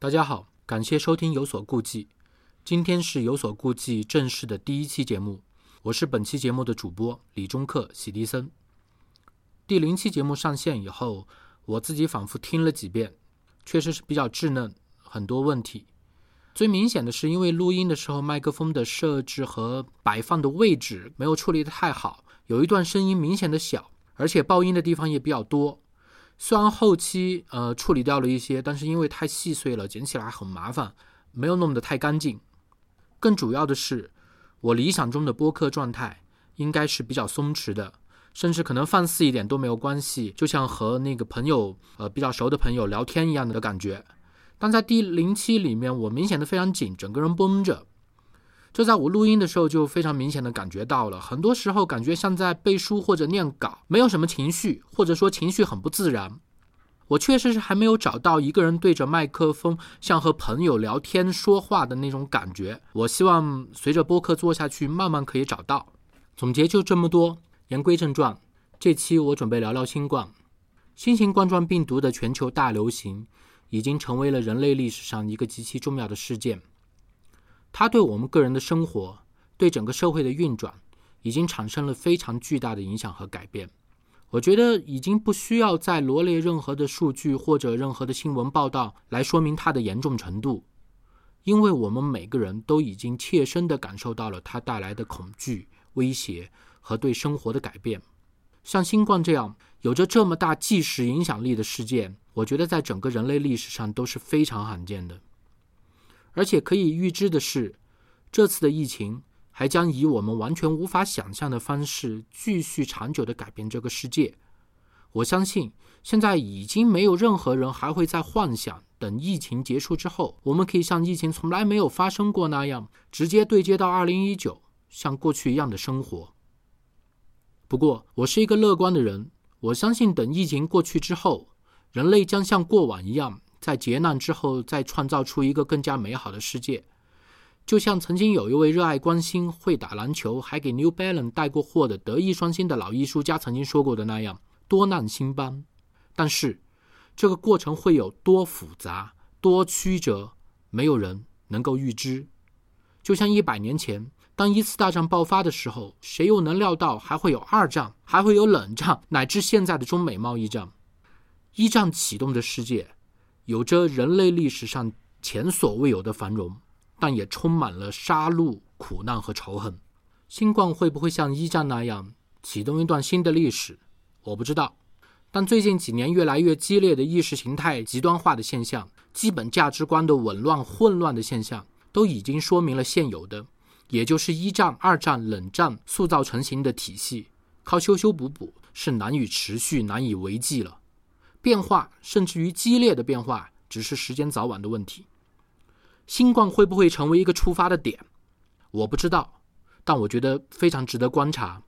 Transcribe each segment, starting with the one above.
大家好，感谢收听《有所顾忌》。今天是有所顾忌正式的第一期节目，我是本期节目的主播李中克喜迪森。第零期节目上线以后，我自己反复听了几遍，确实是比较稚嫩，很多问题。最明显的是，因为录音的时候麦克风的设置和摆放的位置没有处理的太好，有一段声音明显的小，而且爆音的地方也比较多。虽然后期呃处理掉了一些，但是因为太细碎了，剪起来很麻烦，没有弄得太干净。更主要的是，我理想中的播客状态应该是比较松弛的，甚至可能放肆一点都没有关系，就像和那个朋友呃比较熟的朋友聊天一样的感觉。但在第零期里面，我明显的非常紧，整个人绷着。这在我录音的时候就非常明显的感觉到了，很多时候感觉像在背书或者念稿，没有什么情绪，或者说情绪很不自然。我确实是还没有找到一个人对着麦克风像和朋友聊天说话的那种感觉。我希望随着播客做下去，慢慢可以找到。总结就这么多，言归正传，这期我准备聊聊新冠。新型冠状病毒的全球大流行，已经成为了人类历史上一个极其重要的事件。它对我们个人的生活，对整个社会的运转，已经产生了非常巨大的影响和改变。我觉得已经不需要再罗列任何的数据或者任何的新闻报道来说明它的严重程度，因为我们每个人都已经切身地感受到了它带来的恐惧、威胁和对生活的改变。像新冠这样有着这么大即时影响力的事件，我觉得在整个人类历史上都是非常罕见的。而且可以预知的是，这次的疫情还将以我们完全无法想象的方式继续长久的改变这个世界。我相信，现在已经没有任何人还会在幻想，等疫情结束之后，我们可以像疫情从来没有发生过那样，直接对接到2019，像过去一样的生活。不过，我是一个乐观的人，我相信等疫情过去之后，人类将像过往一样。在劫难之后，再创造出一个更加美好的世界，就像曾经有一位热爱关心、会打篮球，还给 New Balance 带过货的德艺双馨的老艺术家曾经说过的那样：“多难兴邦。”但是，这个过程会有多复杂、多曲折，没有人能够预知。就像一百年前，当一次大战爆发的时候，谁又能料到还会有二战，还会有冷战，乃至现在的中美贸易战？一战启动的世界。有着人类历史上前所未有的繁荣，但也充满了杀戮、苦难和仇恨。新冠会不会像一战那样启动一段新的历史？我不知道。但最近几年越来越激烈的意识形态极端化的现象、基本价值观的紊乱、混乱的现象，都已经说明了现有的，也就是一战、二战、冷战塑造成型的体系，靠修修补补是难以持续、难以为继了。变化，甚至于激烈的变化，只是时间早晚的问题。新冠会不会成为一个触发的点？我不知道，但我觉得非常值得观察。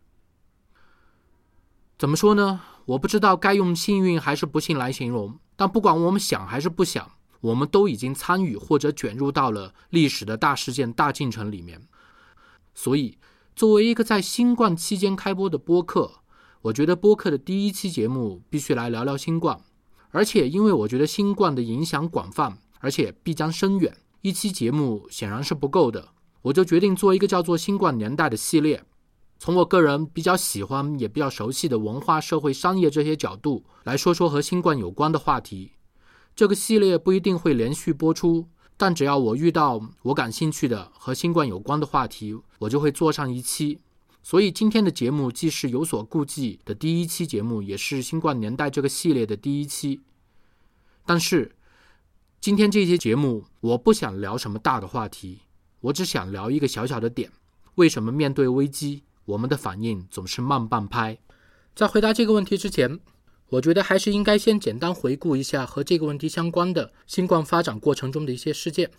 怎么说呢？我不知道该用幸运还是不幸来形容。但不管我们想还是不想，我们都已经参与或者卷入到了历史的大事件、大进程里面。所以，作为一个在新冠期间开播的播客。我觉得播客的第一期节目必须来聊聊新冠，而且因为我觉得新冠的影响广泛，而且必将深远，一期节目显然是不够的，我就决定做一个叫做“新冠年代”的系列，从我个人比较喜欢也比较熟悉的文化、社会、商业这些角度来说说和新冠有关的话题。这个系列不一定会连续播出，但只要我遇到我感兴趣的和新冠有关的话题，我就会做上一期。所以今天的节目既是有所顾忌的第一期节目，也是新冠年代这个系列的第一期。但是今天这期节目，我不想聊什么大的话题，我只想聊一个小小的点：为什么面对危机，我们的反应总是慢半拍？在回答这个问题之前，我觉得还是应该先简单回顾一下和这个问题相关的新冠发展过程中的一些事件。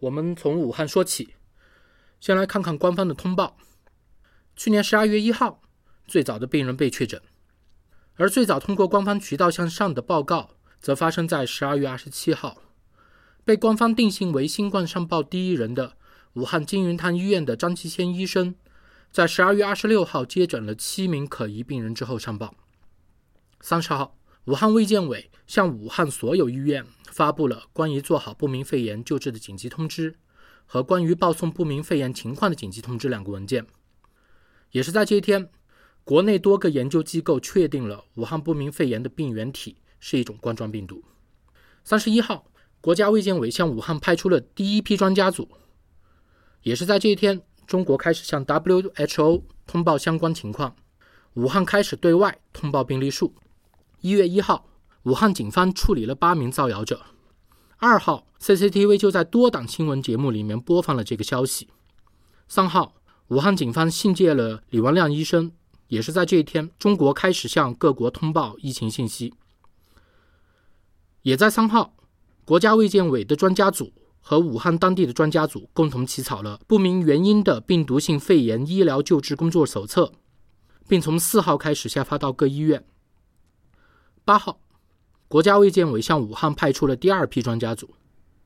我们从武汉说起，先来看看官方的通报。去年十二月一号，最早的病人被确诊，而最早通过官方渠道向上的报告，则发生在十二月二十七号。被官方定性为新冠上报第一人的武汉金云潭医院的张其先医生，在十二月二十六号接诊了七名可疑病人之后上报。三十号，武汉卫健委向武汉所有医院发布了关于做好不明肺炎救治的紧急通知和关于报送不明肺炎情况的紧急通知两个文件。也是在这一天，国内多个研究机构确定了武汉不明肺炎的病原体是一种冠状病毒。三十一号，国家卫健委向武汉派出了第一批专家组。也是在这一天，中国开始向 WHO 通报相关情况，武汉开始对外通报病例数。一月一号，武汉警方处理了八名造谣者。二号，CCTV 就在多档新闻节目里面播放了这个消息。三号，武汉警方信借了李文亮医生。也是在这一天，中国开始向各国通报疫情信息。也在三号，国家卫健委的专家组和武汉当地的专家组共同起草了不明原因的病毒性肺炎医疗救治工作手册，并从四号开始下发到各医院。八号，国家卫健委向武汉派出了第二批专家组。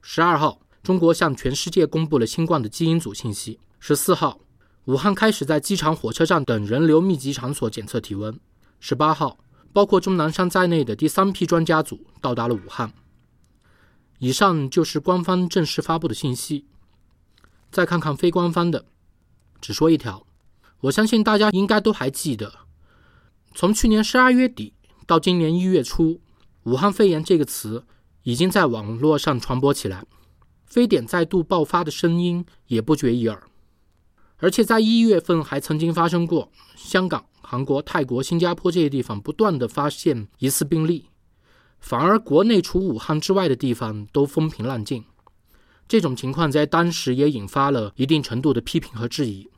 十二号，中国向全世界公布了新冠的基因组信息。十四号，武汉开始在机场、火车站等人流密集场所检测体温。十八号，包括钟南山在内的第三批专家组到达了武汉。以上就是官方正式发布的信息。再看看非官方的，只说一条，我相信大家应该都还记得，从去年十二月底。到今年一月初，武汉肺炎这个词已经在网络上传播起来，非典再度爆发的声音也不绝于耳。而且在一月份还曾经发生过香港、韩国、泰国、新加坡这些地方不断的发现疑似病例，反而国内除武汉之外的地方都风平浪静。这种情况在当时也引发了一定程度的批评和质疑。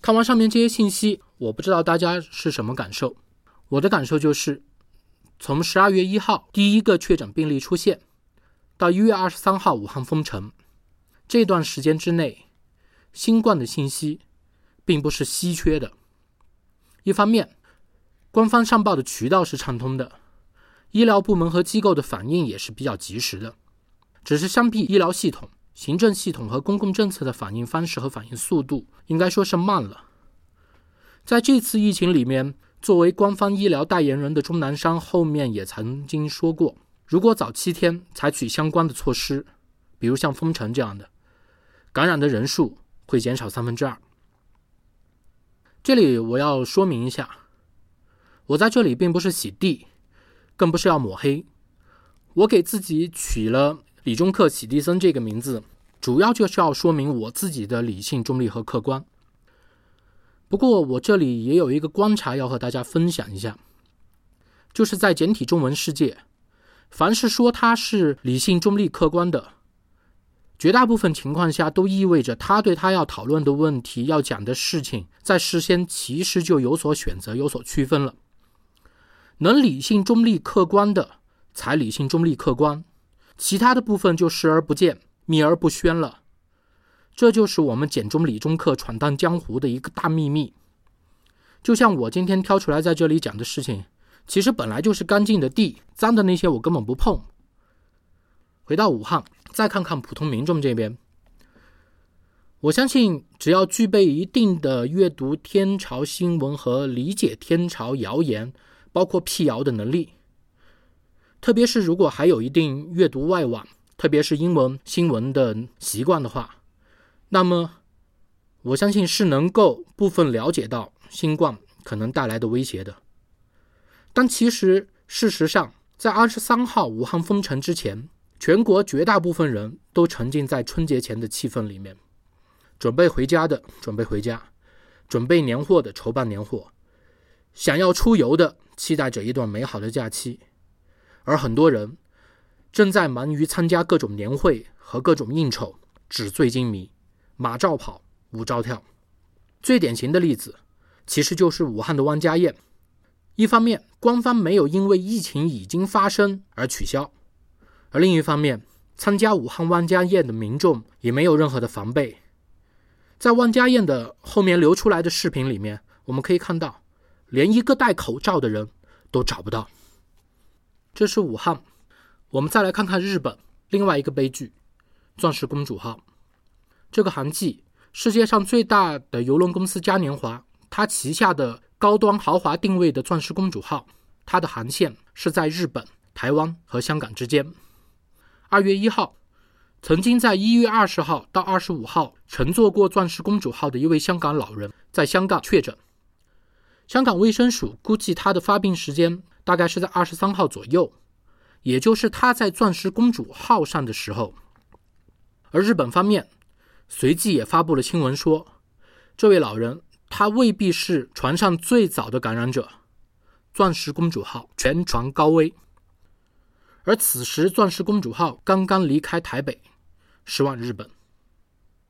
看完上面这些信息，我不知道大家是什么感受。我的感受就是，从十二月一号第一个确诊病例出现，到一月二十三号武汉封城这段时间之内，新冠的信息并不是稀缺的。一方面，官方上报的渠道是畅通的，医疗部门和机构的反应也是比较及时的。只是相比医疗系统、行政系统和公共政策的反应方式和反应速度，应该说是慢了。在这次疫情里面。作为官方医疗代言人的钟南山后面也曾经说过，如果早七天采取相关的措施，比如像封城这样的，感染的人数会减少三分之二。这里我要说明一下，我在这里并不是洗地，更不是要抹黑。我给自己取了李中克、洗地僧这个名字，主要就是要说明我自己的理性、中立和客观。不过，我这里也有一个观察要和大家分享一下，就是在简体中文世界，凡是说他是理性、中立、客观的，绝大部分情况下都意味着他对他要讨论的问题、要讲的事情，在事先其实就有所选择、有所区分了。能理性、中立、客观的才理性、中立、客观，其他的部分就视而不见、秘而不宣了。这就是我们简中理中客闯荡江湖的一个大秘密。就像我今天挑出来在这里讲的事情，其实本来就是干净的地，脏的那些我根本不碰。回到武汉，再看看普通民众这边，我相信只要具备一定的阅读天朝新闻和理解天朝谣言，包括辟谣的能力，特别是如果还有一定阅读外网，特别是英文新闻的习惯的话。那么，我相信是能够部分了解到新冠可能带来的威胁的。但其实，事实上，在二十三号武汉封城之前，全国绝大部分人都沉浸在春节前的气氛里面，准备回家的准备回家，准备年货的筹办年货，想要出游的期待着一段美好的假期，而很多人正在忙于参加各种年会和各种应酬，纸醉金迷。马照跑，舞照跳。最典型的例子，其实就是武汉的万家宴。一方面，官方没有因为疫情已经发生而取消；而另一方面，参加武汉万家宴的民众也没有任何的防备。在万家宴的后面流出来的视频里面，我们可以看到，连一个戴口罩的人都找不到。这是武汉。我们再来看看日本另外一个悲剧——钻石公主号。这个航季，世界上最大的邮轮公司嘉年华，它旗下的高端豪华定位的钻石公主号，它的航线是在日本、台湾和香港之间。二月一号，曾经在一月二十号到二十五号乘坐过“钻石公主号”的一位香港老人在香港确诊。香港卫生署估计他的发病时间大概是在二十三号左右，也就是他在“钻石公主号”上的时候。而日本方面随即也发布了新闻说，这位老人他未必是船上最早的感染者，“钻石公主号”全船高危。而此时，“钻石公主号”刚刚离开台北，驶往日本。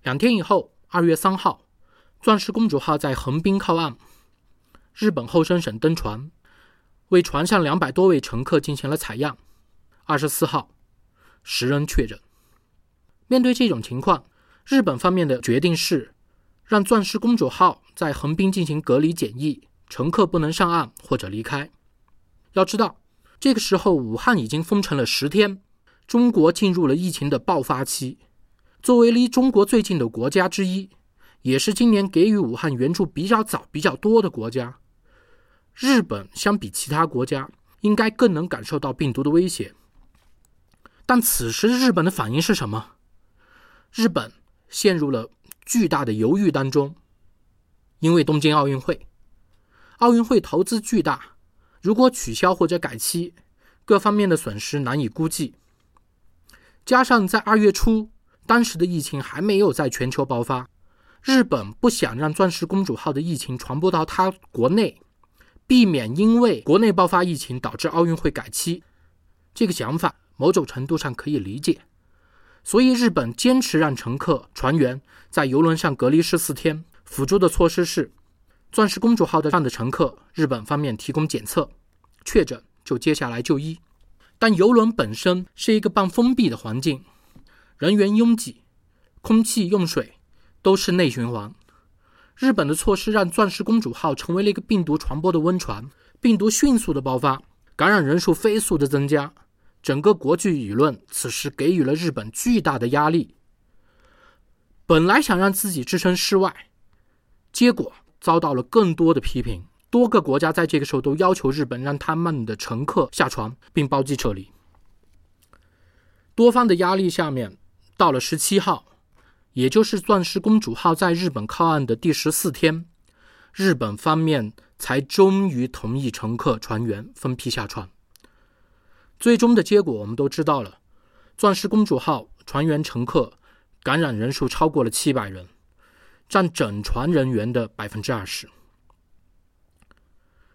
两天以后，二月三号，“钻石公主号”在横滨靠岸。日本厚生省登船，为船上两百多位乘客进行了采样。二十四号，十人确诊。面对这种情况，日本方面的决定是，让“钻石公主号”在横滨进行隔离检疫，乘客不能上岸或者离开。要知道。这个时候，武汉已经封城了十天，中国进入了疫情的爆发期。作为离中国最近的国家之一，也是今年给予武汉援助比较早、比较多的国家，日本相比其他国家，应该更能感受到病毒的威胁。但此时日本的反应是什么？日本陷入了巨大的犹豫当中，因为东京奥运会，奥运会投资巨大。如果取消或者改期，各方面的损失难以估计。加上在二月初，当时的疫情还没有在全球爆发，日本不想让“钻石公主号”的疫情传播到他国内，避免因为国内爆发疫情导致奥运会改期。这个想法某种程度上可以理解，所以日本坚持让乘客、船员在游轮上隔离十四天。辅助的措施是。钻石公主号的上的乘客，日本方面提供检测，确诊就接下来就医。但游轮本身是一个半封闭的环境，人员拥挤，空气、用水都是内循环。日本的措施让钻石公主号成为了一个病毒传播的温床，病毒迅速的爆发，感染人数飞速的增加，整个国际舆论此时给予了日本巨大的压力。本来想让自己置身事外，结果。遭到了更多的批评，多个国家在这个时候都要求日本让他们的乘客下船并包机撤离。多方的压力下面，到了十七号，也就是“钻石公主号”在日本靠岸的第十四天，日本方面才终于同意乘客船员分批下船。最终的结果我们都知道了，“钻石公主号”船员乘客感染人数超过了七百人。占整船人员的百分之二十。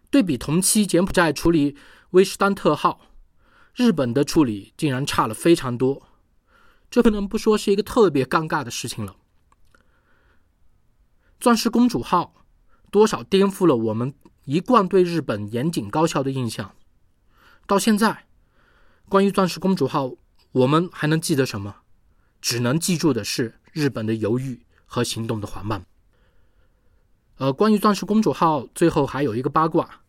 对比同期柬埔寨处理威斯丹特号，日本的处理竟然差了非常多，这不能不说是一个特别尴尬的事情了。钻石公主号多少颠覆了我们一贯对日本严谨高效的印象。到现在，关于钻石公主号，我们还能记得什么？只能记住的是日本的犹豫。和行动的缓慢。呃，关于钻石公主号，最后还有一个八卦，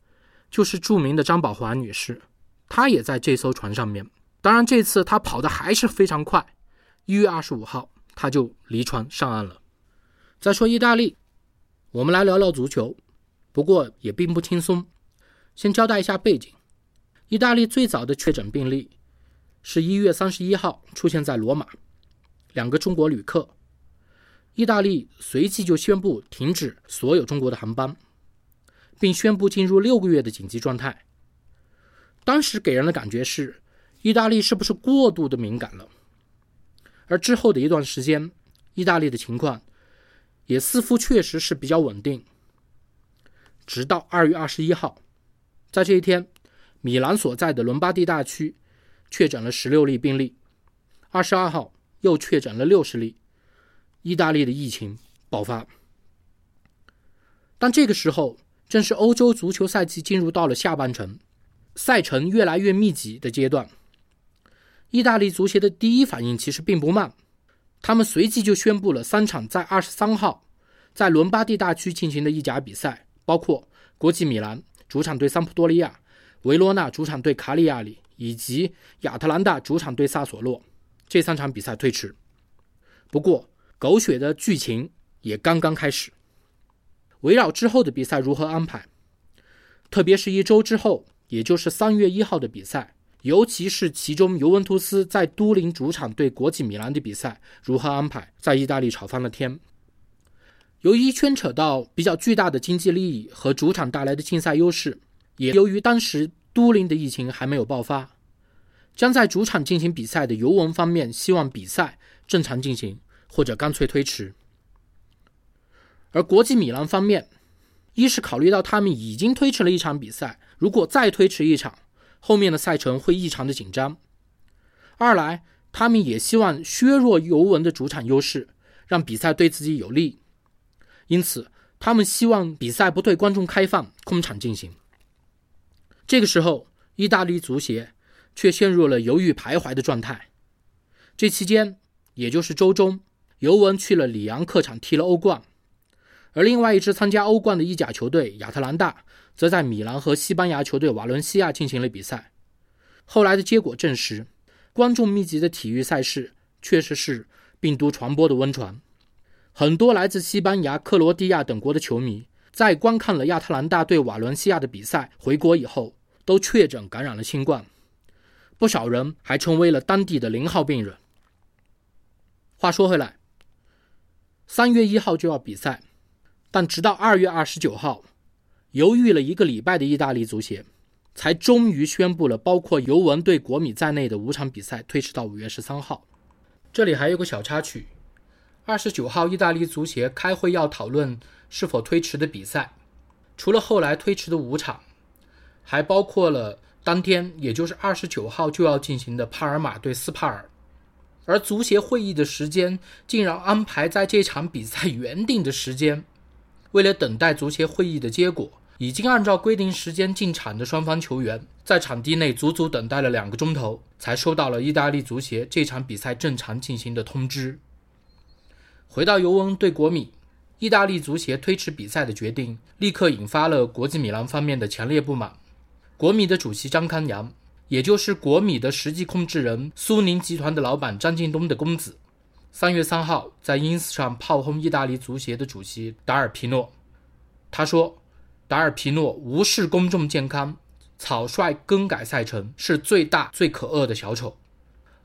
就是著名的张宝华女士，她也在这艘船上面。当然，这次她跑的还是非常快，一月二十五号，她就离船上岸了。再说意大利，我们来聊聊足球，不过也并不轻松。先交代一下背景：意大利最早的确诊病例是一月三十一号出现在罗马，两个中国旅客。意大利随即就宣布停止所有中国的航班，并宣布进入六个月的紧急状态。当时给人的感觉是，意大利是不是过度的敏感了？而之后的一段时间，意大利的情况也似乎确实是比较稳定。直到二月二十一号，在这一天，米兰所在的伦巴第大区确诊了十六例病例，二十二号又确诊了六十例。意大利的疫情爆发，但这个时候正是欧洲足球赛季进入到了下半程，赛程越来越密集的阶段。意大利足协的第一反应其实并不慢，他们随即就宣布了三场在二十三号在伦巴第大区进行的意甲比赛，包括国际米兰主场对桑普多利亚、维罗纳主场对卡里亚里以及亚特兰大主场对萨索洛这三场比赛推迟。不过，狗血的剧情也刚刚开始，围绕之后的比赛如何安排，特别是一周之后也就是三月一号的比赛，尤其是其中尤文图斯在都灵主场对国际米兰的比赛如何安排，在意大利吵翻了天。由于牵扯到比较巨大的经济利益和主场带来的竞赛优势，也由于当时都灵的疫情还没有爆发，将在主场进行比赛的尤文方面希望比赛正常进行，或者干脆推迟。而国际米兰方面，一是考虑到他们已经推迟了一场比赛，如果再推迟一场，后面的赛程会异常的紧张；二来他们也希望削弱尤文的主场优势，让比赛对自己有利。因此，他们希望比赛不对观众开放，空场进行。这个时候，意大利足协却陷入了犹豫徘徊的状态。这期间，也就是周中，尤文去了里昂客场踢了欧冠，而另外一支参加欧冠的意甲球队亚特兰大，则在米兰和西班牙球队瓦伦西亚进行了比赛。后来的结果证实，观众密集的体育赛事确实是病毒传播的温床。很多来自西班牙、克罗地亚等国的球迷，在观看了亚特兰大对瓦伦西亚的比赛回国以后，都确诊感染了新冠，不少人还成为了当地的零号病人。话说回来，三月一号就要比赛，但直到二月二十九号，犹豫了一个礼拜的意大利足协，才终于宣布了包括尤文对国米在内的五场比赛推迟到五月十三号。这里还有个小插曲。二十九号，意大利足协开会要讨论是否推迟的比赛，除了后来推迟的五场，还包括了当天，也就是二十九号就要进行的帕尔马对斯帕尔。而足协会议的时间竟然安排在这场比赛 原定的时间。为了等待足协会议的结果，已经按照规定时间进场的双方球员，在场地内足足等待了两个钟头，才收到了意大利足协这场比赛正常进行的通知。回到尤文对国米，意大利足协推迟比赛的决定，立刻引发了国际米兰方面的强烈不满。国米的主席张康阳，也就是国米的实际控制人苏宁集团的老板张近东的公子，三月三号在 ins 上炮轰意大利足协的主席达尔皮诺。他说：“达尔皮诺无视公众健康，草率更改赛程，是最大最可恶的小丑。”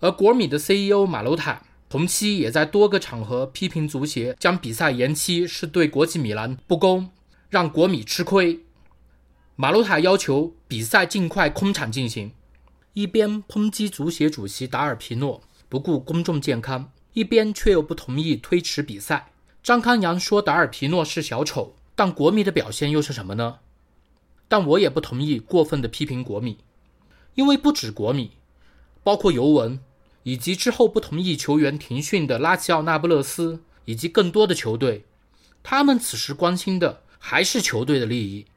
而国米的 CEO 马鲁塔。同期也在多个场合批评足协将比赛延期是对国际米兰不公，让国米吃亏。马鲁塔要求比赛尽快空场进行，一边抨击足协主席达尔皮诺不顾公众健康，一边却又不同意推迟比赛。张康阳说达尔皮诺是小丑，但国米的表现又是什么呢？但我也不同意过分的批评国米，因为不止国米，包括尤文。以及之后不同意球员停训的拉齐奥、那不勒斯，以及更多的球队，他们此时关心的还是球队的利益，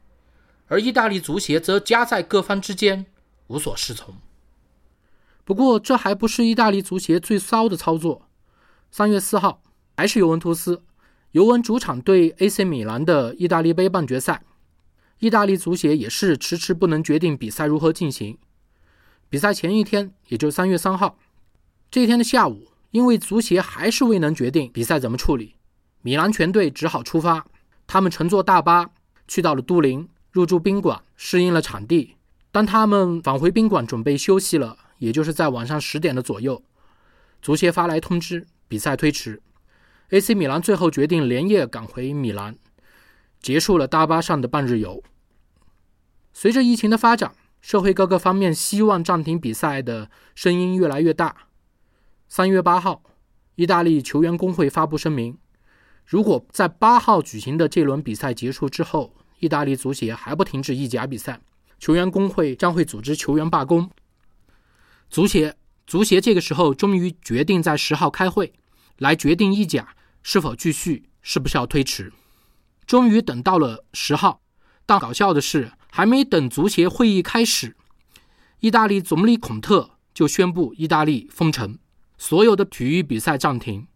而意大利足协则夹在各方之间，无所适从。不过，这还不是意大利足协最骚的操作。三月四号，还是尤文图斯，尤文主场对 AC 米兰的意大利杯半决赛，意大利足协也是迟迟不能决定比赛如何进行。比赛前一天，也就是三月三号。这一天的下午，因为足协还是未能决定比赛怎么处理，米兰全队只好出发。他们乘坐大巴去到了都灵，入住宾馆，适应了场地。当他们返回宾馆准备休息了，也就是在晚上十点的左右，足协发来通知，比赛推迟。AC 米兰最后决定连夜赶回米兰，结束了大巴上的半日游。随着疫情的发展，社会各个方面希望暂停比赛的声音越来越大。三月八号，意大利球员工会发布声明：如果在八号举行的这轮比赛结束之后，意大利足协还不停止意甲比赛，球员工会将会组织球员罢工。足协足协这个时候终于决定在十号开会，来决定意甲是否继续，是不是要推迟。终于等到了十号，但搞笑的是，还没等足协会议开始，意大利总理孔特就宣布意大利封城。所有的体育比赛暂停，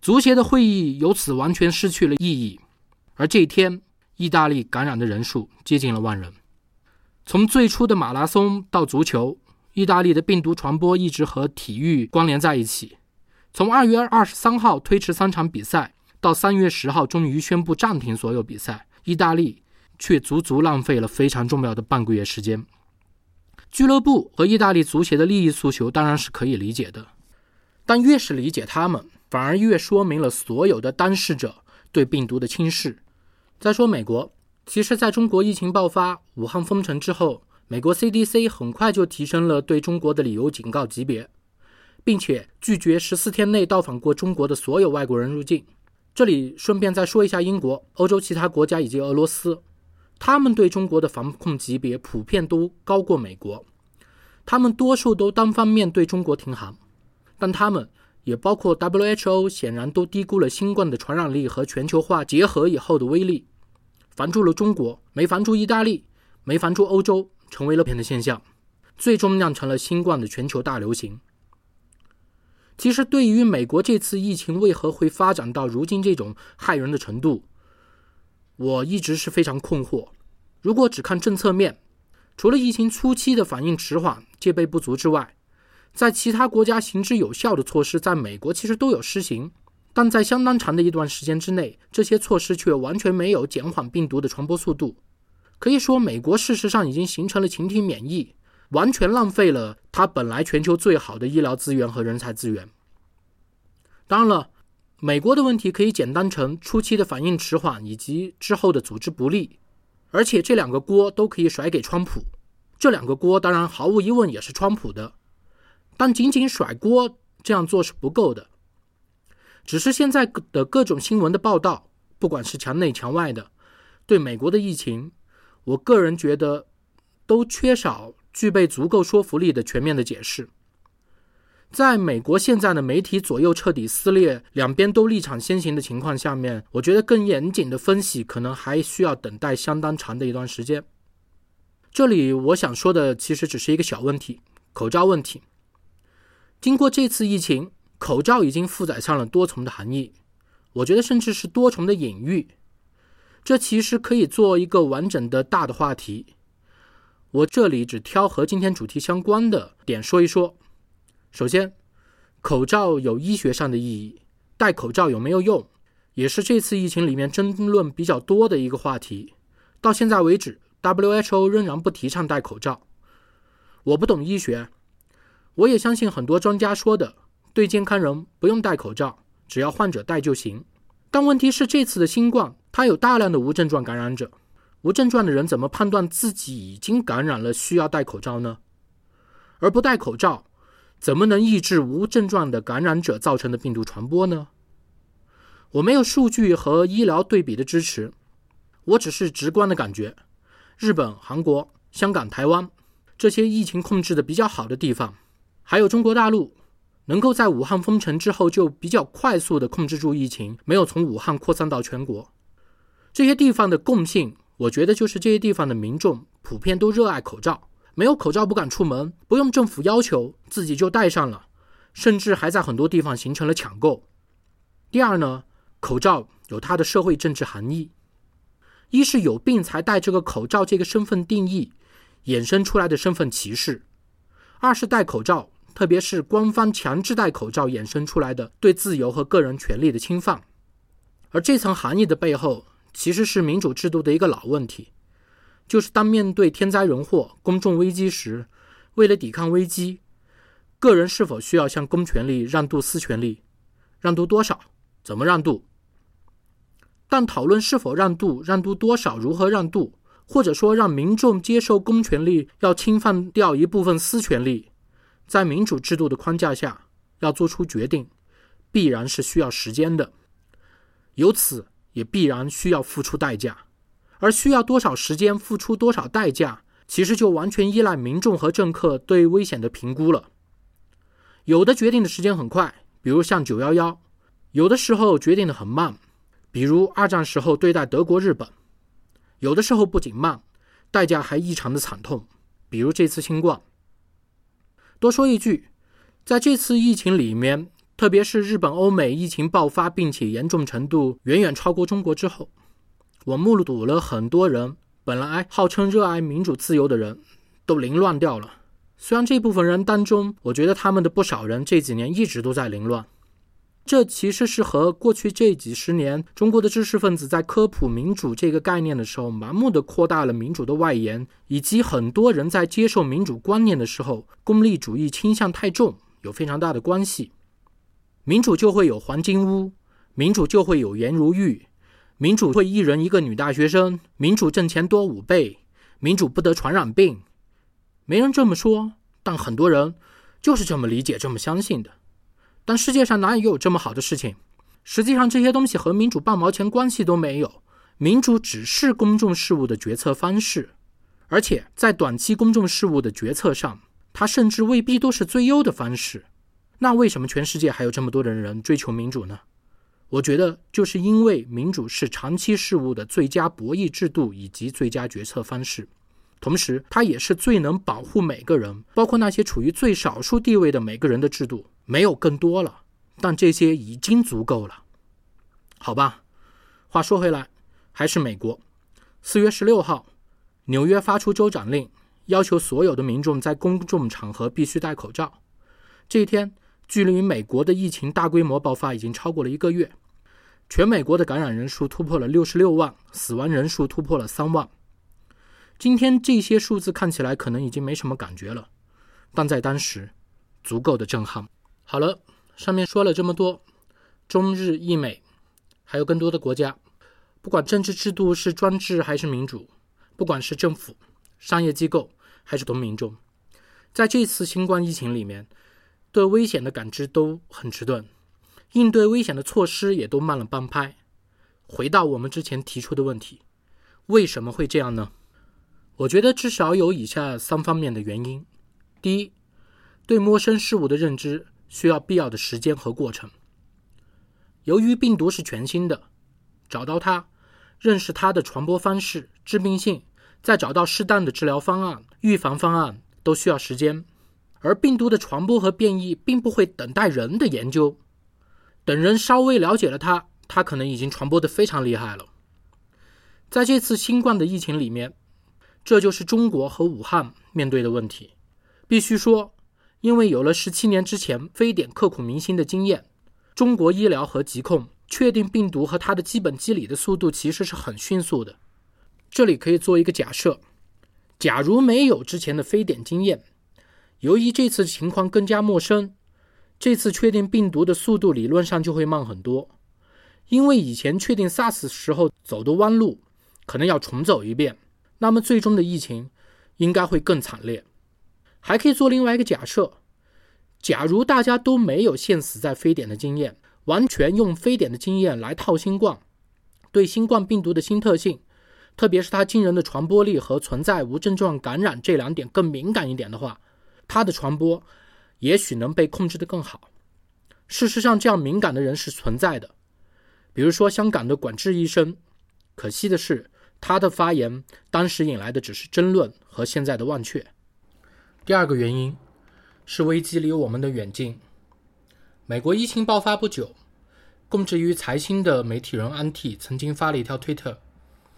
足协的会议由此完全失去了意义。而这一天，意大利感染的人数接近了万人。从最初的马拉松到足球，意大利的病毒传播一直和体育关联在一起。从二月二十三号推迟三场比赛，到三月十号终于宣布暂停所有比赛，意大利却足足浪费了非常重要的半个月时间。俱乐部和意大利足协的利益诉求当然是可以理解的，但越是理解他们，反而越说明了所有的当事者对病毒的轻视。再说美国，其实在中国疫情爆发、武汉封城之后，美国 CDC 很快就提升了对中国的旅游警告级别，并且拒绝十四天内到访过中国的所有外国人入境。这里顺便再说一下英国、欧洲其他国家以及俄罗斯。他们对中国的防控级别普遍都高过美国，他们多数都单方面对中国停航，但他们也包括 WHO，显然都低估了新冠的传染力和全球化结合以后的威力，防住了中国，没防住意大利，没防住欧洲，成为了片的现象，最终酿成了新冠的全球大流行。其实，对于美国这次疫情为何会发展到如今这种害人的程度？我一直是非常困惑。如果只看政策面，除了疫情初期的反应迟缓、戒备不足之外，在其他国家行之有效的措施，在美国其实都有施行，但在相当长的一段时间之内，这些措施却完全没有减缓病毒的传播速度。可以说，美国事实上已经形成了群体免疫，完全浪费了它本来全球最好的医疗资源和人才资源。当然了。美国的问题可以简单成初期的反应迟缓以及之后的组织不力，而且这两个锅都可以甩给川普。这两个锅当然毫无疑问也是川普的，但仅仅甩锅这样做是不够的。只是现在的各种新闻的报道，不管是墙内墙外的，对美国的疫情，我个人觉得都缺少具备足够说服力的全面的解释。在美国现在的媒体左右彻底撕裂，两边都立场先行的情况下面，我觉得更严谨的分析可能还需要等待相当长的一段时间。这里我想说的其实只是一个小问题——口罩问题。经过这次疫情，口罩已经负载上了多重的含义，我觉得甚至是多重的隐喻。这其实可以做一个完整的大的话题。我这里只挑和今天主题相关的点说一说。首先，口罩有医学上的意义，戴口罩有没有用，也是这次疫情里面争论比较多的一个话题。到现在为止，WHO 仍然不提倡戴口罩。我不懂医学，我也相信很多专家说的，对健康人不用戴口罩，只要患者戴就行。但问题是，这次的新冠，它有大量的无症状感染者，无症状的人怎么判断自己已经感染了，需要戴口罩呢？而不戴口罩。怎么能抑制无症状的感染者造成的病毒传播呢？我没有数据和医疗对比的支持，我只是直观的感觉。日本、韩国、香港、台湾这些疫情控制的比较好的地方，还有中国大陆，能够在武汉封城之后就比较快速的控制住疫情，没有从武汉扩散到全国。这些地方的共性，我觉得就是这些地方的民众普遍都热爱口罩。没有口罩不敢出门，不用政府要求自己就戴上了，甚至还在很多地方形成了抢购。第二呢，口罩有它的社会政治含义：一是有病才戴这个口罩这个身份定义衍生出来的身份歧视；二是戴口罩，特别是官方强制戴口罩衍生出来的对自由和个人权利的侵犯。而这层含义的背后，其实是民主制度的一个老问题。就是当面对天灾人祸、公众危机时，为了抵抗危机，个人是否需要向公权力让渡私权利？让渡多少？怎么让渡？但讨论是否让渡、让渡多少、如何让渡，或者说让民众接受公权力要侵犯掉一部分私权利，在民主制度的框架下要做出决定，必然是需要时间的，由此也必然需要付出代价。而需要多少时间，付出多少代价，其实就完全依赖民众和政客对危险的评估了。有的决定的时间很快，比如像九幺幺；有的时候决定的很慢，比如二战时候对待德国、日本；有的时候不仅慢，代价还异常的惨痛，比如这次新冠。多说一句，在这次疫情里面，特别是日本、欧美疫情爆发并且严重程度远远超过中国之后。我目睹了很多人，本来号称热爱民主自由的人，都凌乱掉了。虽然这部分人当中，我觉得他们的不少人这几年一直都在凌乱。这其实是和过去这几十年中国的知识分子在科普民主这个概念的时候，盲目的扩大了民主的外延，以及很多人在接受民主观念的时候，功利主义倾向太重，有非常大的关系。民主就会有黄金屋，民主就会有颜如玉，民主会一人一个女大学生，民主挣钱多五倍，民主不得传染病。没人这么说，但很多人就是这么理解、这么相信的。但世界上哪有这么好的事情？实际上，这些东西和民主半毛钱关系都没有。民主只是公众事务的决策方式，而且在短期公众事务的决策上，它甚至未必都是最优的方式。那为什么全世界还有这么多的人追求民主呢？我觉得，就是因为民主是长期事务的最佳博弈制度以及最佳决策方式，同时，它也是最能保护每个人，包括那些处于最少数地位的每个人的制度。没有更多了，但这些已经足够了，好吧。话说回来，还是美国。四月十六号，纽约发出州长令，要求所有的民众在公众场合必须戴口罩。这一天，距离美国的疫情大规模爆发已经超过了一个月，全美国的感染人数突破了六十六万，死亡人数突破了三万。今天这些数字看起来可能已经没什么感觉了，但在当时，足够的震撼。好了，上面说了这么多，中日意美，还有更多的国家，不管政治制度是专制还是民主，不管是政府、商业机构还是同民众，在这次新冠疫情里面，对危险的感知都很迟钝，应对危险的措施也都慢了半拍。回到我们之前提出的问题，为什么会这样呢？我觉得至少有以下三方面的原因：第一，对陌生事物的认知。需要必要的时间和过程。由于病毒是全新的，找到它、认识它的传播方式、致病性，再找到适当的治疗方案、预防方案，都需要时间。而病毒的传播和变异并不会等待人的研究，等人稍微了解了它，它可能已经传播的非常厉害了。在这次新冠的疫情里面，这就是中国和武汉面对的问题。必须说。因为有了十七年之前非典刻骨铭心的经验，中国医疗和疾控确定病毒和它的基本机理的速度其实是很迅速的。这里可以做一个假设：假如没有之前的非典经验，由于这次情况更加陌生，这次确定病毒的速度理论上就会慢很多。因为以前确定 SARS 时候走的弯路可能要重走一遍，那么最终的疫情应该会更惨烈。还可以做另外一个假设：假如大家都没有现死在非典的经验，完全用非典的经验来套新冠，对新冠病毒的新特性，特别是它惊人的传播力和存在无症状感染这两点更敏感一点的话，它的传播也许能被控制得更好。事实上，这样敏感的人是存在的，比如说香港的管制医生。可惜的是，他的发言当时引来的只是争论和现在的忘却。第二个原因是危机离我们的远近。美国疫情爆发不久，供职于财新的媒体人安替曾经发了一条推特，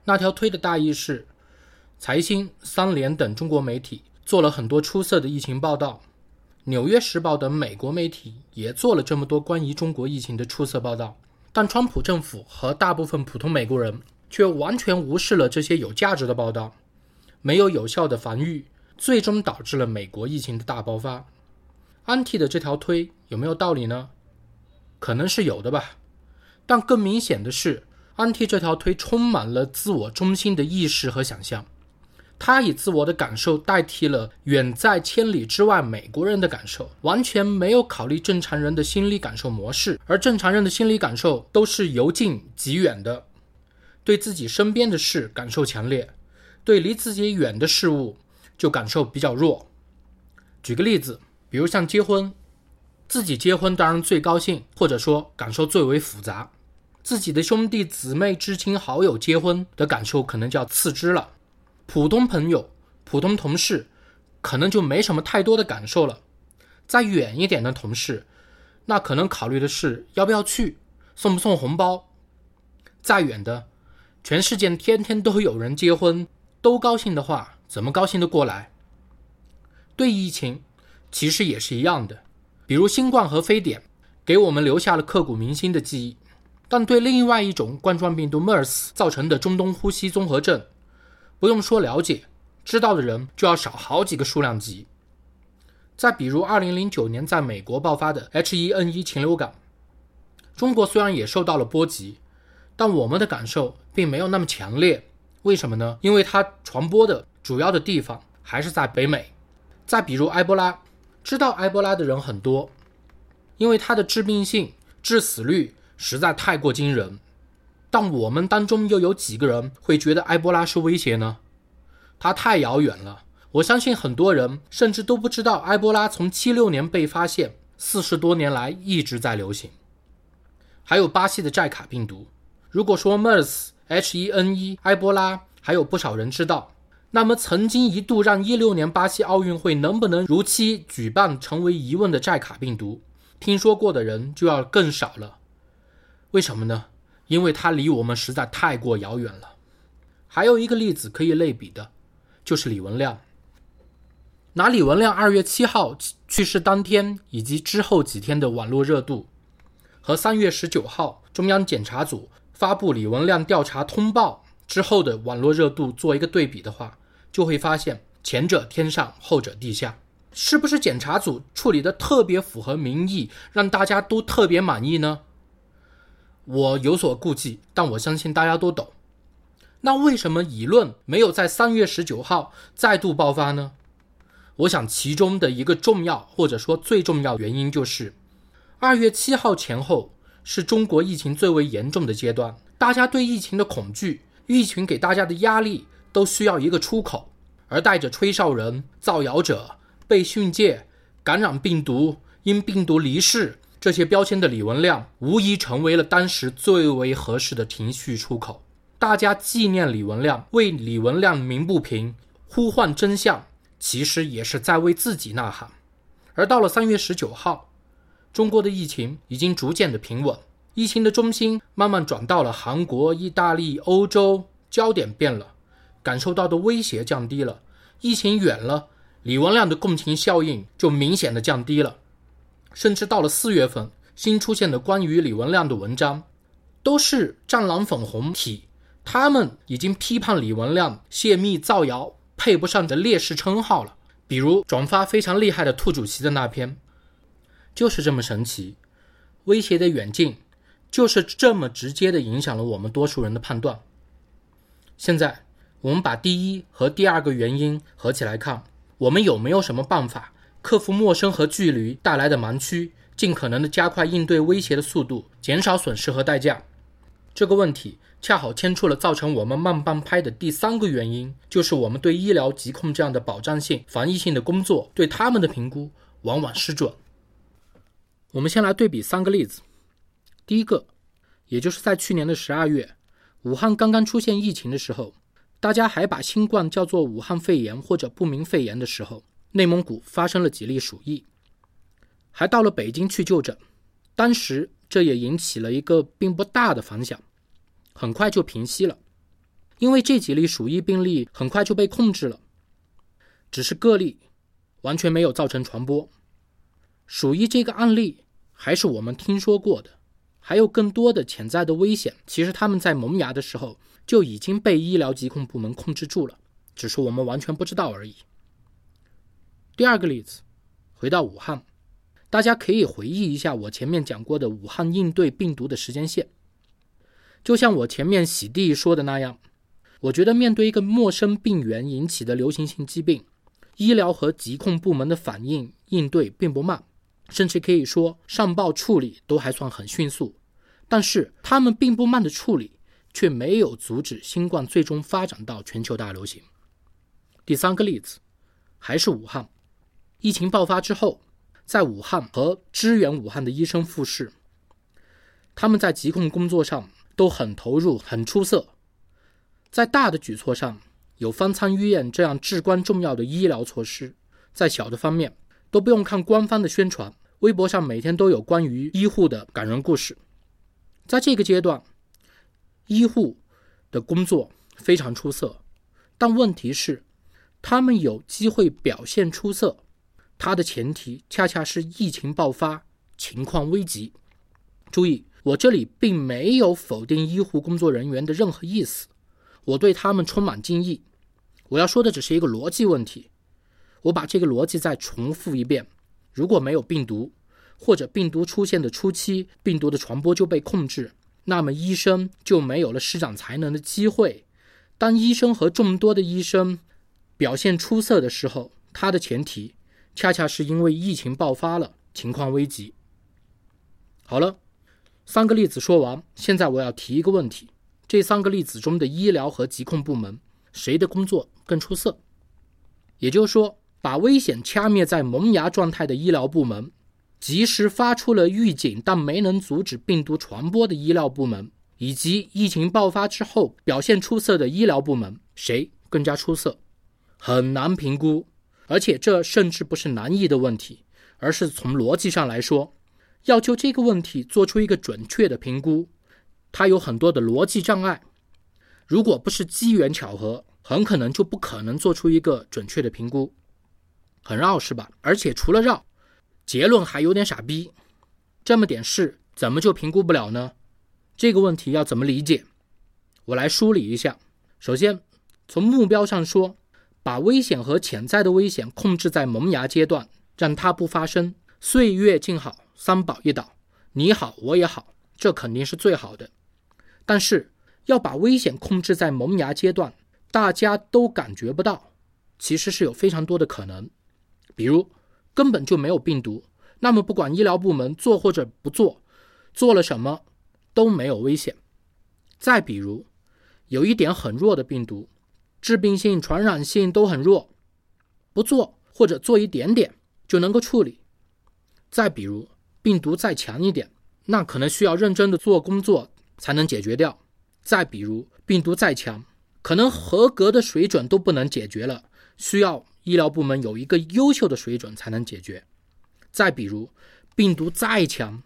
那条推的大意是：财新、三联等中国媒体做了很多出色的疫情报道，纽约时报等美国媒体也做了这么多关于中国疫情的出色报道，但川普政府和大部分普通美国人却完全无视了这些有价值的报道，没有有效的防御。最终导致了美国疫情的大爆发。安替的这条推有没有道理呢？可能是有的吧，但更明显的是，安替这条推充满了自我中心的意识和想象。他以自我的感受代替了远在千里之外美国人的感受，完全没有考虑正常人的心理感受模式。而正常人的心理感受都是由近及远的，对自己身边的事感受强烈，对离自己远的事物。就感受比较弱。举个例子，比如像结婚，自己结婚当然最高兴，或者说感受最为复杂。自己的兄弟姊妹、至亲好友结婚的感受可能就要次之了。普通朋友、普通同事，可能就没什么太多的感受了。再远一点的同事，那可能考虑的是要不要去，送不送红包。再远的，全世界天天都有人结婚，都高兴的话。怎么高兴的过来？对疫情，其实也是一样的。比如新冠和非典，给我们留下了刻骨铭心的记忆。但对另外一种冠状病毒 MERS 造成的中东呼吸综合症，不用说了解，知道的人就要少好几个数量级。再比如2009年在美国爆发的 H1N1 禽流感，中国虽然也受到了波及，但我们的感受并没有那么强烈。为什么呢？因为它传播的主要的地方还是在北美。再比如埃博拉，知道埃博拉的人很多，因为它的致病性、致死率。实在太过惊人，但我们当中又有几个人会觉得埃博拉是威胁呢？它太遥远了。我相信很多人甚至都不知道埃博拉从七六年被发现，四十多年来一直在流行。还有巴西的寨卡病毒。如果说 MERS、H1N1、埃博拉还有不少人知道，那么曾经一度让一六年巴西奥运会能不能如期举办成为疑问的寨卡病毒，听说过的人就要更少了。为什么呢？因为它离我们实在太过遥远了。还有一个例子可以类比的，就是李文亮。拿李文亮二月七号去世当天以及之后几天的网络热度，和三月十九号中央检查组发布李文亮调查通报之后的网络热度做一个对比的话，就会发现前者天上，后者地下。是不是检查组处理的特别符合民意，让大家都特别满意呢？我有所顾忌，但我相信大家都懂。那为什么舆论没有在三月十九号再度爆发呢？我想其中的一个重要或者说最重要原因就是，二月七号前后是中国疫情最为严重的阶段，大家对疫情的恐惧、疫情给大家的压力都需要一个出口，而带着吹哨人、造谣者、被训诫、感染病毒、因病毒离世。这些标签的李文亮，无疑成为了当时最为合适的情绪出口。大家纪念李文亮，为李文亮鸣不平，呼唤真相，其实也是在为自己呐喊。而到了三月十九号，中国的疫情已经逐渐的平稳，疫情的中心慢慢转到了韩国、意大利、欧洲，焦点变了，感受到的威胁降低了，疫情远了，李文亮的共情效应就明显的降低了。甚至到了四月份，新出现的关于李文亮的文章，都是战狼粉红体，他们已经批判李文亮泄密造谣，配不上的烈士称号了。比如转发非常厉害的兔主席的那篇，就是这么神奇。威胁的远近，就是这么直接的影响了我们多数人的判断。现在我们把第一和第二个原因合起来看，我们有没有什么办法？克服陌生和距离带来的盲区，尽可能的加快应对威胁的速度，减少损失和代价。这个问题恰好牵出了造成我们慢半拍的第三个原因，就是我们对医疗疾控这样的保障性、防疫性的工作，对他们的评估往往失准。我们先来对比三个例子。第一个，也就是在去年的十二月，武汉刚刚出现疫情的时候，大家还把新冠叫做武汉肺炎或者不明肺炎的时候。内蒙古发生了几例鼠疫，还到了北京去就诊。当时这也引起了一个并不大的反响，很快就平息了。因为这几例鼠疫病例很快就被控制了，只是个例，完全没有造成传播。鼠疫这个案例还是我们听说过的，还有更多的潜在的危险。其实他们在萌芽的时候就已经被医疗疾控部门控制住了，只是我们完全不知道而已。第二个例子，回到武汉，大家可以回忆一下我前面讲过的武汉应对病毒的时间线。就像我前面洗地说的那样，我觉得面对一个陌生病源引起的流行性疾病，医疗和疾控部门的反应应对并不慢，甚至可以说上报处理都还算很迅速。但是他们并不慢的处理，却没有阻止新冠最终发展到全球大流行。第三个例子，还是武汉。疫情爆发之后，在武汉和支援武汉的医生护士，他们在疾控工作上都很投入、很出色。在大的举措上，有方舱医院这样至关重要的医疗措施；在小的方面，都不用看官方的宣传，微博上每天都有关于医护的感人故事。在这个阶段，医护的工作非常出色，但问题是，他们有机会表现出色。它的前提恰恰是疫情爆发情况危急。注意，我这里并没有否定医护工作人员的任何意思，我对他们充满敬意。我要说的只是一个逻辑问题。我把这个逻辑再重复一遍：如果没有病毒，或者病毒出现的初期，病毒的传播就被控制，那么医生就没有了施展才能的机会。当医生和众多的医生表现出色的时候，他的前提恰恰是因为疫情爆发了，情况危急。好了，三个例子说完，现在我要提一个问题：这三个例子中的医疗和疾控部门，谁的工作更出色？也就是说，把危险掐灭在萌芽状态的医疗部门，及时发出了预警但没能阻止病毒传播的医疗部门，以及疫情爆发之后表现出色的医疗部门，谁更加出色？很难评估。而且这甚至不是难易的问题，而是从逻辑上来说，要就这个问题做出一个准确的评估，它有很多的逻辑障碍。如果不是机缘巧合，很可能就不可能做出一个准确的评估。很绕是吧？而且除了绕，结论还有点傻逼。这么点事怎么就评估不了呢？这个问题要怎么理解？我来梳理一下。首先，从目标上说。把危险和潜在的危险控制在萌芽阶段，让它不发生。岁月静好，三宝一倒，你好我也好，这肯定是最好的。但是要把危险控制在萌芽阶段，大家都感觉不到，其实是有非常多的可能。比如根本就没有病毒，那么不管医疗部门做或者不做，做了什么都没有危险。再比如有一点很弱的病毒。致病性、传染性都很弱，不做或者做一点点就能够处理。再比如病毒再强一点，那可能需要认真的做工作才能解决掉。再比如病毒再强，可能合格的水准都不能解决了，需要医疗部门有一个优秀的水准才能解决。再比如病毒再强，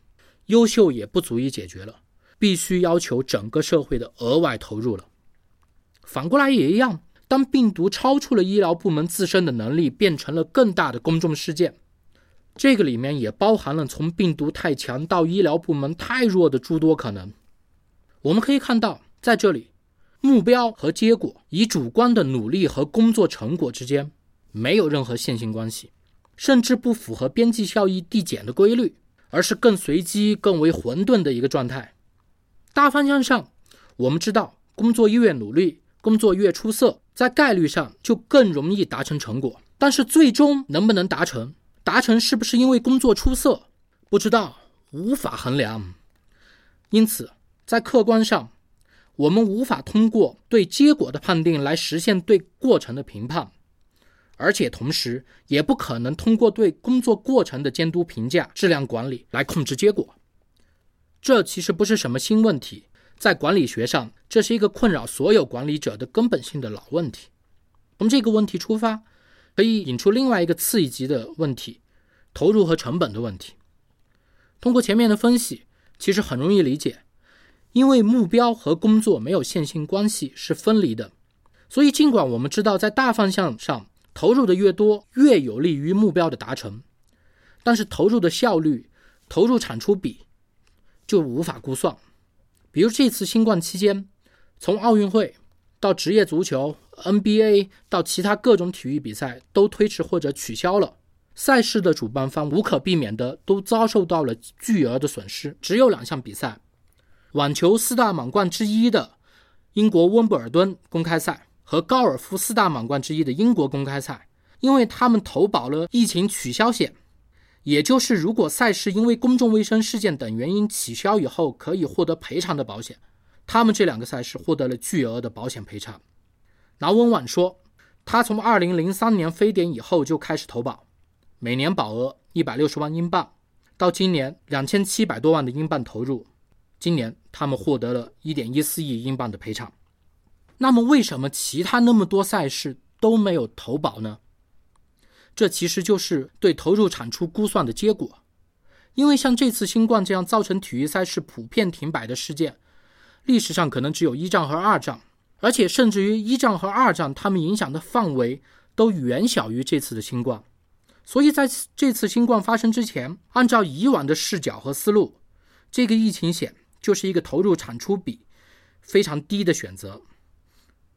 优秀也不足以解决了，必须要求整个社会的额外投入了。反过来也一样。当病毒超出了医疗部门自身的能力，变成了更大的公众事件，这个里面也包含了从病毒太强到医疗部门太弱的诸多可能。我们可以看到，在这里，目标和结果以主观的努力和工作成果之间没有任何线性关系，甚至不符合边际效益递减的规律，而是更随机、更为混沌的一个状态。大方向上，我们知道，工作越努力，工作越出色。在概率上就更容易达成成果，但是最终能不能达成，达成是不是因为工作出色，不知道，无法衡量。因此，在客观上，我们无法通过对结果的判定来实现对过程的评判，而且同时也不可能通过对工作过程的监督评价、质量管理来控制结果。这其实不是什么新问题。在管理学上，这是一个困扰所有管理者的根本性的老问题。从这个问题出发，可以引出另外一个次一级的问题：投入和成本的问题。通过前面的分析，其实很容易理解，因为目标和工作没有线性关系，是分离的。所以，尽管我们知道在大方向上投入的越多，越有利于目标的达成，但是投入的效率、投入产出比就无法估算。比如这次新冠期间，从奥运会到职业足球、NBA 到其他各种体育比赛都推迟或者取消了，赛事的主办方无可避免的都遭受到了巨额的损失。只有两项比赛，网球四大满贯之一的英国温布尔敦公开赛和高尔夫四大满贯之一的英国公开赛，因为他们投保了疫情取消险。也就是，如果赛事因为公众卫生事件等原因取消以后，可以获得赔偿的保险，他们这两个赛事获得了巨额的保险赔偿。拿温网说，他从2003年非典以后就开始投保，每年保额160万英镑，到今年2700多万的英镑投入，今年他们获得了一点一四亿英镑的赔偿。那么，为什么其他那么多赛事都没有投保呢？这其实就是对投入产出估算的结果，因为像这次新冠这样造成体育赛事普遍停摆的事件，历史上可能只有一战和二战，而且甚至于一战和二战，他们影响的范围都远小于这次的新冠，所以在这次新冠发生之前，按照以往的视角和思路，这个疫情险就是一个投入产出比非常低的选择。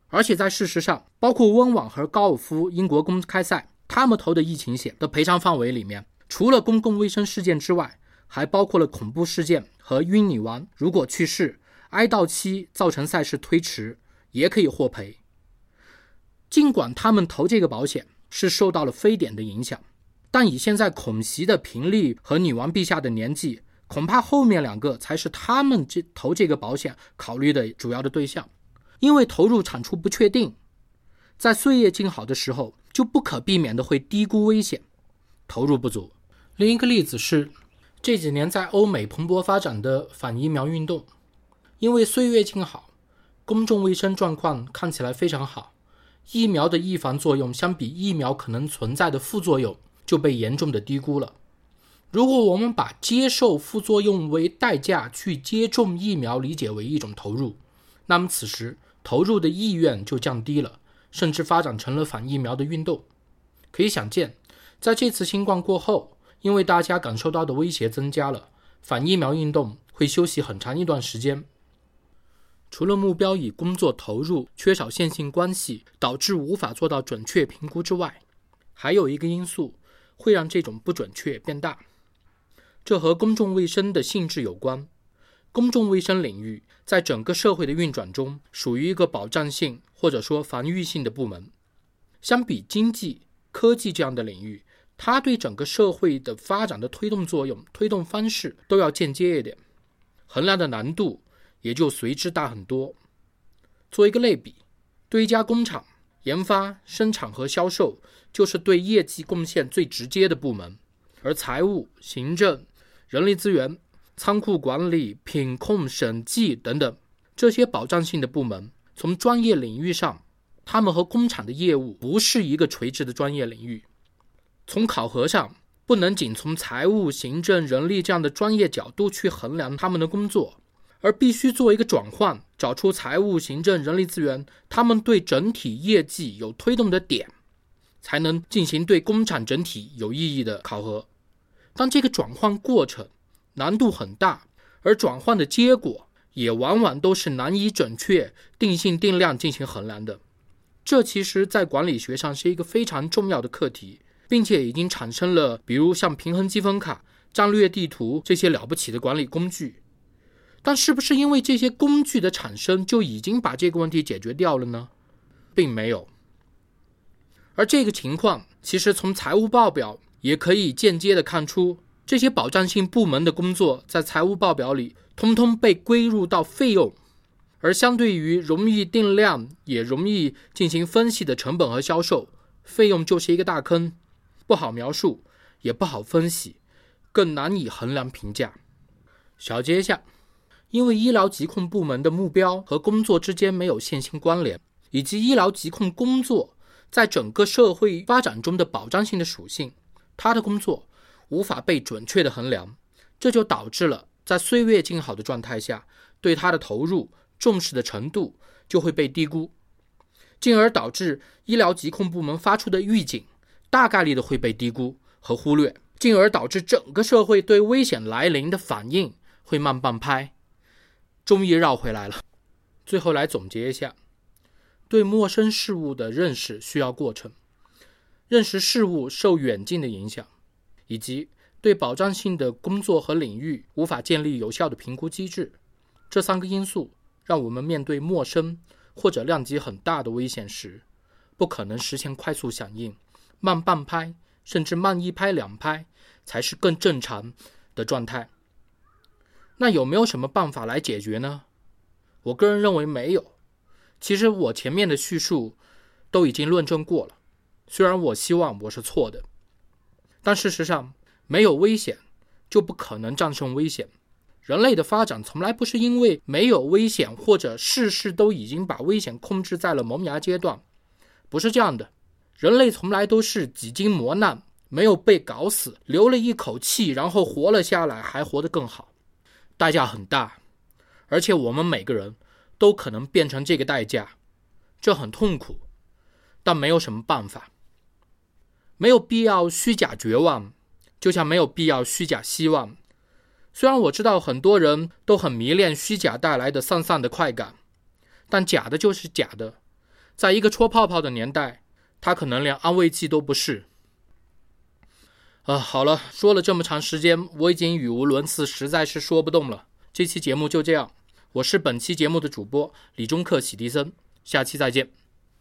而且在事实上，包括温网和高尔夫英国公开赛，他们投的疫情险的赔偿范围里面，除了公共卫生事件之外，还包括了恐怖事件和晕女王如果去世、哀悼期造成赛事推迟，也可以获赔。尽管他们投这个保险是受到了非典的影响。但以现在恐袭的频率和女王陛下的年纪，恐怕后面两个才是他们这投这个保险考虑的主要的对象，因为投入产出不确定，在岁月静好的时候就不可避免的会低估危险，投入不足。另一个例子是这几年在欧美蓬勃发展的反疫苗运动，因为岁月静好，公众卫生状况看起来非常好，疫苗的预防作用相比疫苗可能存在的副作用。就被严重的低估了。如果我们把接受副作用为代价去接种疫苗理解为一种投入，那么此时投入的意愿就降低了，甚至发展成了反疫苗的运动。可以想见，在这次新冠过后，因为大家感受到的威胁增加了，反疫苗运动会休息很长一段时间。除了目标与工作投入缺少线性关系，导致无法做到准确评估之外，还有一个因素。会让这种不准确变大，这和公众卫生的性质有关。公众卫生领域在整个社会的运转中，属于一个保障性或者说防御性的部门。相比经济、科技这样的领域，它对整个社会的发展的推动作用、推动方式都要间接一点，衡量的难度也就随之大很多。做一个类比，对一家工厂。研发、生产和销售就是对业绩贡献最直接的部门，而财务、行政、人力资源、仓库管理、品控、审计等等这些保障性的部门，从专业领域上，他们和工厂的业务不是一个垂直的专业领域。从考核上，不能仅从财务、行政、人力这样的专业角度去衡量他们的工作。而必须做一个转换，找出财务、行政、人力资源他们对整体业绩有推动的点，才能进行对工厂整体有意义的考核。但这个转换过程难度很大，而转换的结果也往往都是难以准确、定性定量进行衡量的。这其实，在管理学上是一个非常重要的课题，并且已经产生了，比如像平衡积分卡、战略地图这些了不起的管理工具。但是不是因为这些工具的产生就已经把这个问题解决掉了呢？并没有。而这个情况其实从财务报表也可以间接的看出，这些保障性部门的工作在财务报表里通通被归入到费用，而相对于容易定量也容易进行分析的成本和销售，费用就是一个大坑，不好描述，也不好分析，更难以衡量评价。小结一下。因为医疗疾控部门的目标和工作之间没有线性关联，以及医疗疾控工作在整个社会发展中的保障性的属性，他的工作无法被准确的衡量，这就导致了在岁月静好的状态下，对他的投入重视的程度就会被低估，进而导致医疗疾控部门发出的预警大概率的会被低估和忽略，进而导致整个社会对危险来临的反应会慢半拍。终于绕回来了。最后来总结一下：对陌生事物的认识需要过程，认识事物受远近的影响，以及对保障性的工作和领域无法建立有效的评估机制。这三个因素让我们面对陌生或者量级很大的危险时，不可能实现快速响应，慢半拍甚至慢一拍两拍才是更正常的状态。那有没有什么办法来解决呢？我个人认为没有。其实我前面的叙述都已经论证过了。虽然我希望我是错的，但事实上，没有危险就不可能战胜危险。人类的发展从来不是因为没有危险或者事事都已经把危险控制在了萌芽阶段，不是这样的。人类从来都是几经磨难，没有被搞死，留了一口气，然后活了下来，还活得更好。代价很大，而且我们每个人都可能变成这个代价，这很痛苦，但没有什么办法。没有必要虚假绝望，就像没有必要虚假希望。虽然我知道很多人都很迷恋虚假带来的丧丧的快感，但假的就是假的。在一个戳泡泡的年代，它可能连安慰剂都不是。啊，好了，说了这么长时间，我已经语无伦次，实在是说不动了。这期节目就这样，我是本期节目的主播李中克洗涤森，下期再见。